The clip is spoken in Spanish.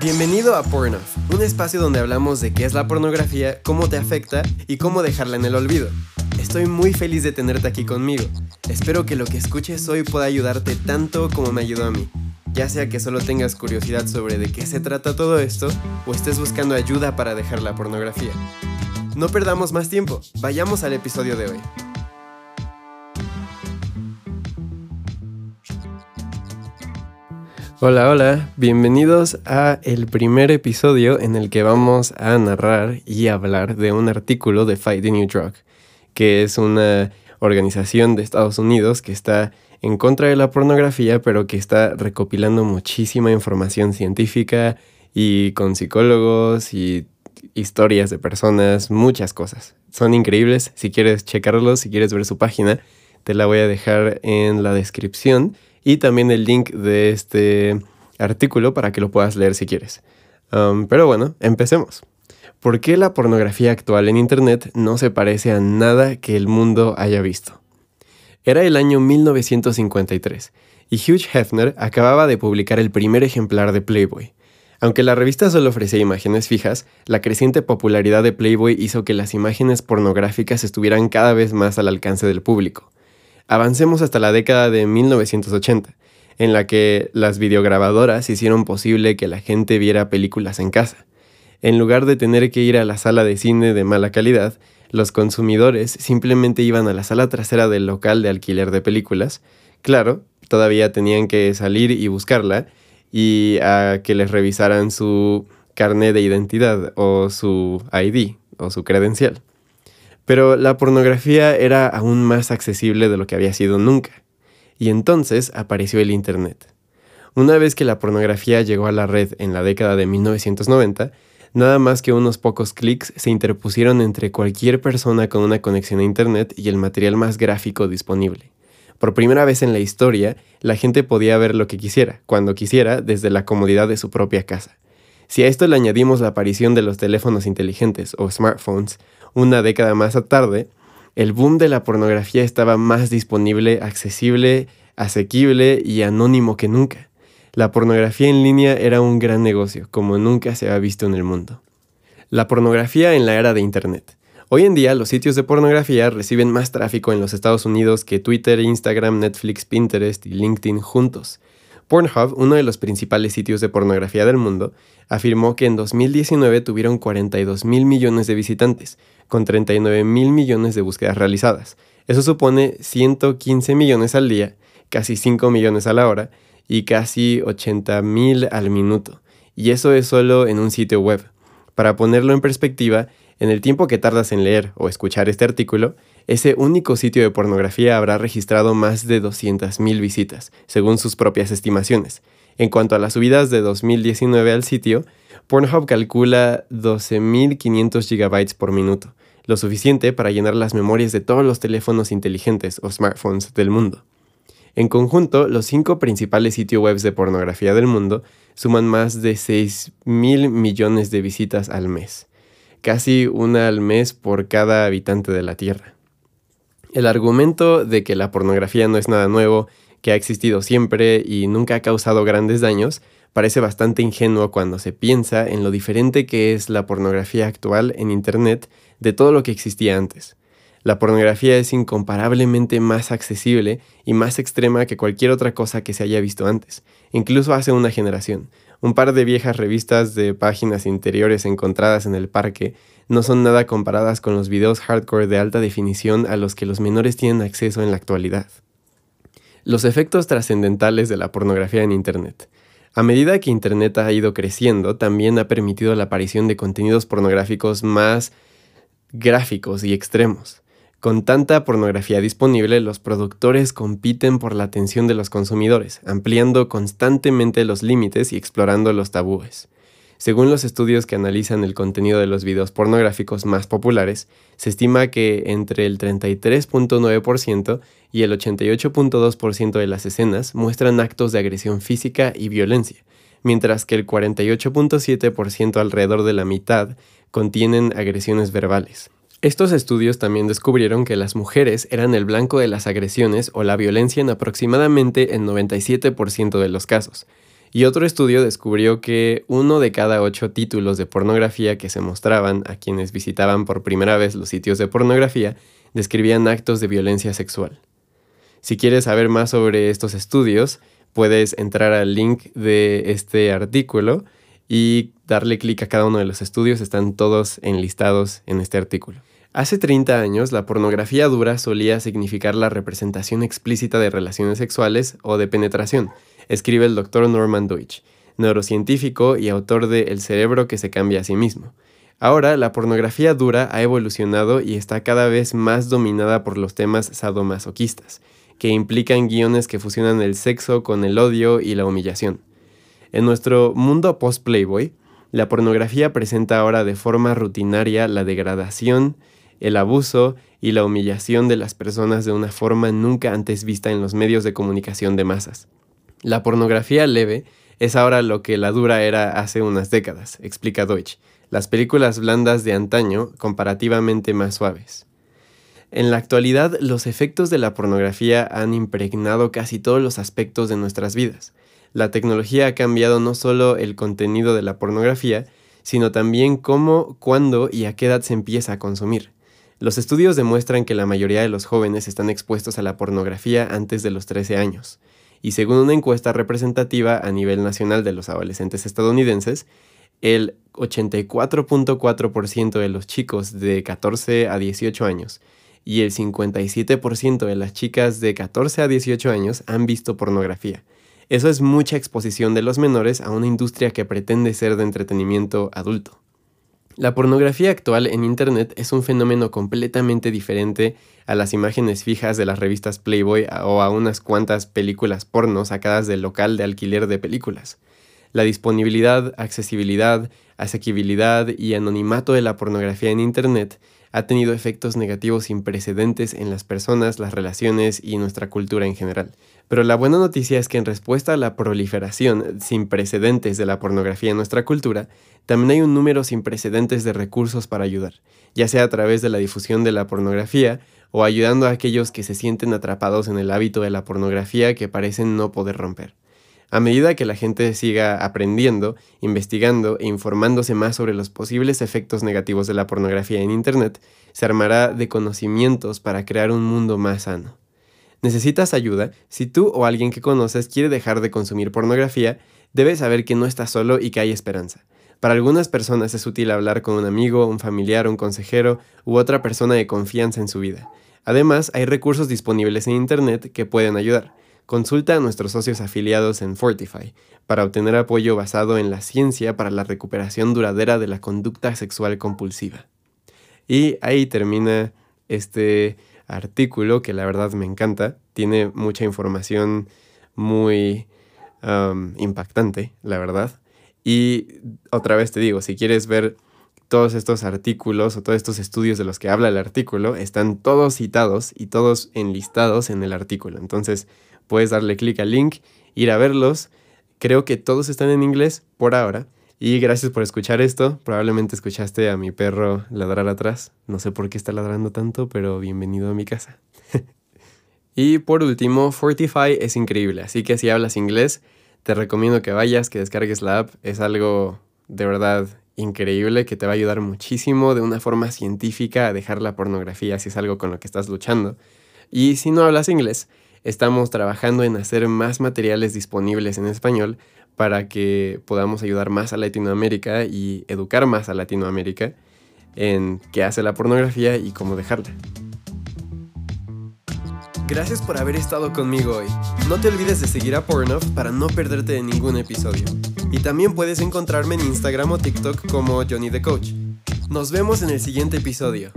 Bienvenido a Porn Off, un espacio donde hablamos de qué es la pornografía, cómo te afecta y cómo dejarla en el olvido. Estoy muy feliz de tenerte aquí conmigo. Espero que lo que escuches hoy pueda ayudarte tanto como me ayudó a mí. Ya sea que solo tengas curiosidad sobre de qué se trata todo esto o estés buscando ayuda para dejar la pornografía. No perdamos más tiempo, vayamos al episodio de hoy. Hola, hola, bienvenidos a el primer episodio en el que vamos a narrar y hablar de un artículo de Fight the New Drug, que es una organización de Estados Unidos que está en contra de la pornografía, pero que está recopilando muchísima información científica y con psicólogos y historias de personas, muchas cosas. Son increíbles, si quieres checarlos, si quieres ver su página, te la voy a dejar en la descripción y también el link de este artículo para que lo puedas leer si quieres. Pero bueno, empecemos. ¿Por qué la pornografía actual en Internet no se parece a nada que el mundo haya visto? Era el año 1953 y Hugh Hefner acababa de publicar el primer ejemplar de Playboy. Aunque la revista solo ofrecía imágenes fijas, la creciente popularidad de Playboy hizo que las imágenes pornográficas estuvieran cada vez más al alcance del público. Avancemos hasta la década de 1980, en la que las videograbadoras hicieron posible que la gente viera películas en casa. En lugar de tener que ir a la sala de cine de mala calidad, los consumidores simplemente iban a la sala trasera del local de alquiler de películas. Claro, todavía tenían que salir y buscarla y a que les revisaran su carnet de identidad o su ID o su credencial. Pero la pornografía era aún más accesible de lo que había sido nunca. Y entonces apareció el Internet. Una vez que la pornografía llegó a la red en la década de 1990, nada más que unos pocos clics se interpusieron entre cualquier persona con una conexión a Internet y el material más gráfico disponible. Por primera vez en la historia, la gente podía ver lo que quisiera, cuando quisiera, desde la comodidad de su propia casa. Si a esto le añadimos la aparición de los teléfonos inteligentes o smartphones, una década más tarde, el boom de la pornografía estaba más disponible, accesible, asequible y anónimo que nunca. La pornografía en línea era un gran negocio, como nunca se había visto en el mundo. La pornografía en la era de Internet. Hoy en día los sitios de pornografía reciben más tráfico en los Estados Unidos que Twitter, Instagram, Netflix, Pinterest y LinkedIn juntos. Pornhub, uno de los principales sitios de pornografía del mundo, afirmó que en 2019 tuvieron 42 mil millones de visitantes, con 39 mil millones de búsquedas realizadas. Eso supone 115 millones al día, casi 5 millones a la hora y casi 80 mil al minuto. Y eso es solo en un sitio web. Para ponerlo en perspectiva, en el tiempo que tardas en leer o escuchar este artículo, ese único sitio de pornografía habrá registrado más de 200.000 visitas, según sus propias estimaciones. En cuanto a las subidas de 2019 al sitio, Pornhub calcula 12.500 GB por minuto, lo suficiente para llenar las memorias de todos los teléfonos inteligentes o smartphones del mundo. En conjunto, los cinco principales sitios web de pornografía del mundo suman más de 6.000 millones de visitas al mes casi una al mes por cada habitante de la Tierra. El argumento de que la pornografía no es nada nuevo, que ha existido siempre y nunca ha causado grandes daños, parece bastante ingenuo cuando se piensa en lo diferente que es la pornografía actual en Internet de todo lo que existía antes. La pornografía es incomparablemente más accesible y más extrema que cualquier otra cosa que se haya visto antes, incluso hace una generación, un par de viejas revistas de páginas interiores encontradas en el parque no son nada comparadas con los videos hardcore de alta definición a los que los menores tienen acceso en la actualidad. Los efectos trascendentales de la pornografía en Internet. A medida que Internet ha ido creciendo, también ha permitido la aparición de contenidos pornográficos más gráficos y extremos. Con tanta pornografía disponible, los productores compiten por la atención de los consumidores, ampliando constantemente los límites y explorando los tabúes. Según los estudios que analizan el contenido de los videos pornográficos más populares, se estima que entre el 33.9% y el 88.2% de las escenas muestran actos de agresión física y violencia, mientras que el 48.7% alrededor de la mitad contienen agresiones verbales. Estos estudios también descubrieron que las mujeres eran el blanco de las agresiones o la violencia en aproximadamente el 97% de los casos, Y otro estudio descubrió que uno de cada ocho títulos de pornografía que se mostraban a quienes visitaban por primera vez los sitios de pornografía describían actos de violencia sexual. Si quieres saber más sobre estos estudios, puedes entrar al link de este artículo y darle clic a cada uno de los estudios, están todos enlistados en este artículo. Hace 30 años, la pornografía dura solía significar la representación explícita de relaciones sexuales o de penetración, escribe el doctor Norman Deutsch, neurocientífico y autor de El cerebro que se cambia a sí mismo. Ahora, la pornografía dura ha evolucionado y está cada vez más dominada por los temas sadomasoquistas, que implican guiones que fusionan el sexo con el odio y la humillación. En nuestro mundo post-Playboy, la pornografía presenta ahora de forma rutinaria la degradación, el abuso y la humillación de las personas de una forma nunca antes vista en los medios de comunicación de masas. La pornografía leve es ahora lo que la dura era hace unas décadas, explica Deutsch, las películas blandas de antaño comparativamente más suaves. En la actualidad, los efectos de la pornografía han impregnado casi todos los aspectos de nuestras vidas. La tecnología ha cambiado no solo el contenido de la pornografía, sino también cómo, cuándo y a qué edad se empieza a consumir. Los estudios demuestran que la mayoría de los jóvenes están expuestos a la pornografía antes de los 13 años y según una encuesta representativa a nivel nacional de los adolescentes estadounidenses, el 84.4% de los chicos de 14 a 18 años y el 57% de las chicas de 14 a 18 años han visto pornografía. Eso es mucha exposición de los menores a una industria que pretende ser de entretenimiento adulto. La pornografía actual en Internet es un fenómeno completamente diferente a las imágenes fijas de las revistas Playboy o a unas cuantas películas porno sacadas del local de alquiler de películas. La disponibilidad, accesibilidad, asequibilidad y anonimato de la pornografía en Internet ha tenido efectos negativos sin precedentes en las personas, las relaciones y nuestra cultura en general. Pero la buena noticia es que en respuesta a la proliferación sin precedentes de la pornografía en nuestra cultura, también hay un número sin precedentes de recursos para ayudar, ya sea a través de la difusión de la pornografía o ayudando a aquellos que se sienten atrapados en el hábito de la pornografía que parecen no poder romper. A medida que la gente siga aprendiendo, investigando e informándose más sobre los posibles efectos negativos de la pornografía en Internet, se armará de conocimientos para crear un mundo más sano. ¿Necesitas ayuda? Si tú o alguien que conoces quiere dejar de consumir pornografía, debes saber que no estás solo y que hay esperanza. Para algunas personas es útil hablar con un amigo, un familiar, un consejero u otra persona de confianza en su vida. Además, hay recursos disponibles en Internet que pueden ayudar. Consulta a nuestros socios afiliados en Fortify para obtener apoyo basado en la ciencia para la recuperación duradera de la conducta sexual compulsiva. Y ahí termina este artículo que la verdad me encanta. Tiene mucha información muy impactante, la verdad. Y otra vez te digo, si quieres ver todos estos artículos o todos estos estudios de los que habla el artículo, están todos citados y todos enlistados en el artículo. Entonces puedes darle clic al link, ir a verlos. Creo que todos están en inglés por ahora. Y gracias por escuchar esto. Probablemente escuchaste a mi perro ladrar atrás. No sé por qué está ladrando tanto, pero bienvenido a mi casa. y por último, Fortify es increíble. Así que si hablas inglés, te recomiendo que vayas, que descargues la app. Es algo de verdad increíble que te va a ayudar muchísimo de una forma científica a dejar la pornografía si es algo con lo que estás luchando. Y si no hablas inglés, estamos trabajando en hacer más materiales disponibles en español para que podamos ayudar más a Latinoamérica y educar más a Latinoamérica en qué hace la pornografía y cómo dejarla. Gracias por haber estado conmigo hoy. No te olvides de seguir a Pornoff para no perderte de ningún episodio. Y también puedes encontrarme en Instagram o TikTok como Johnny the Coach. Nos vemos en el siguiente episodio.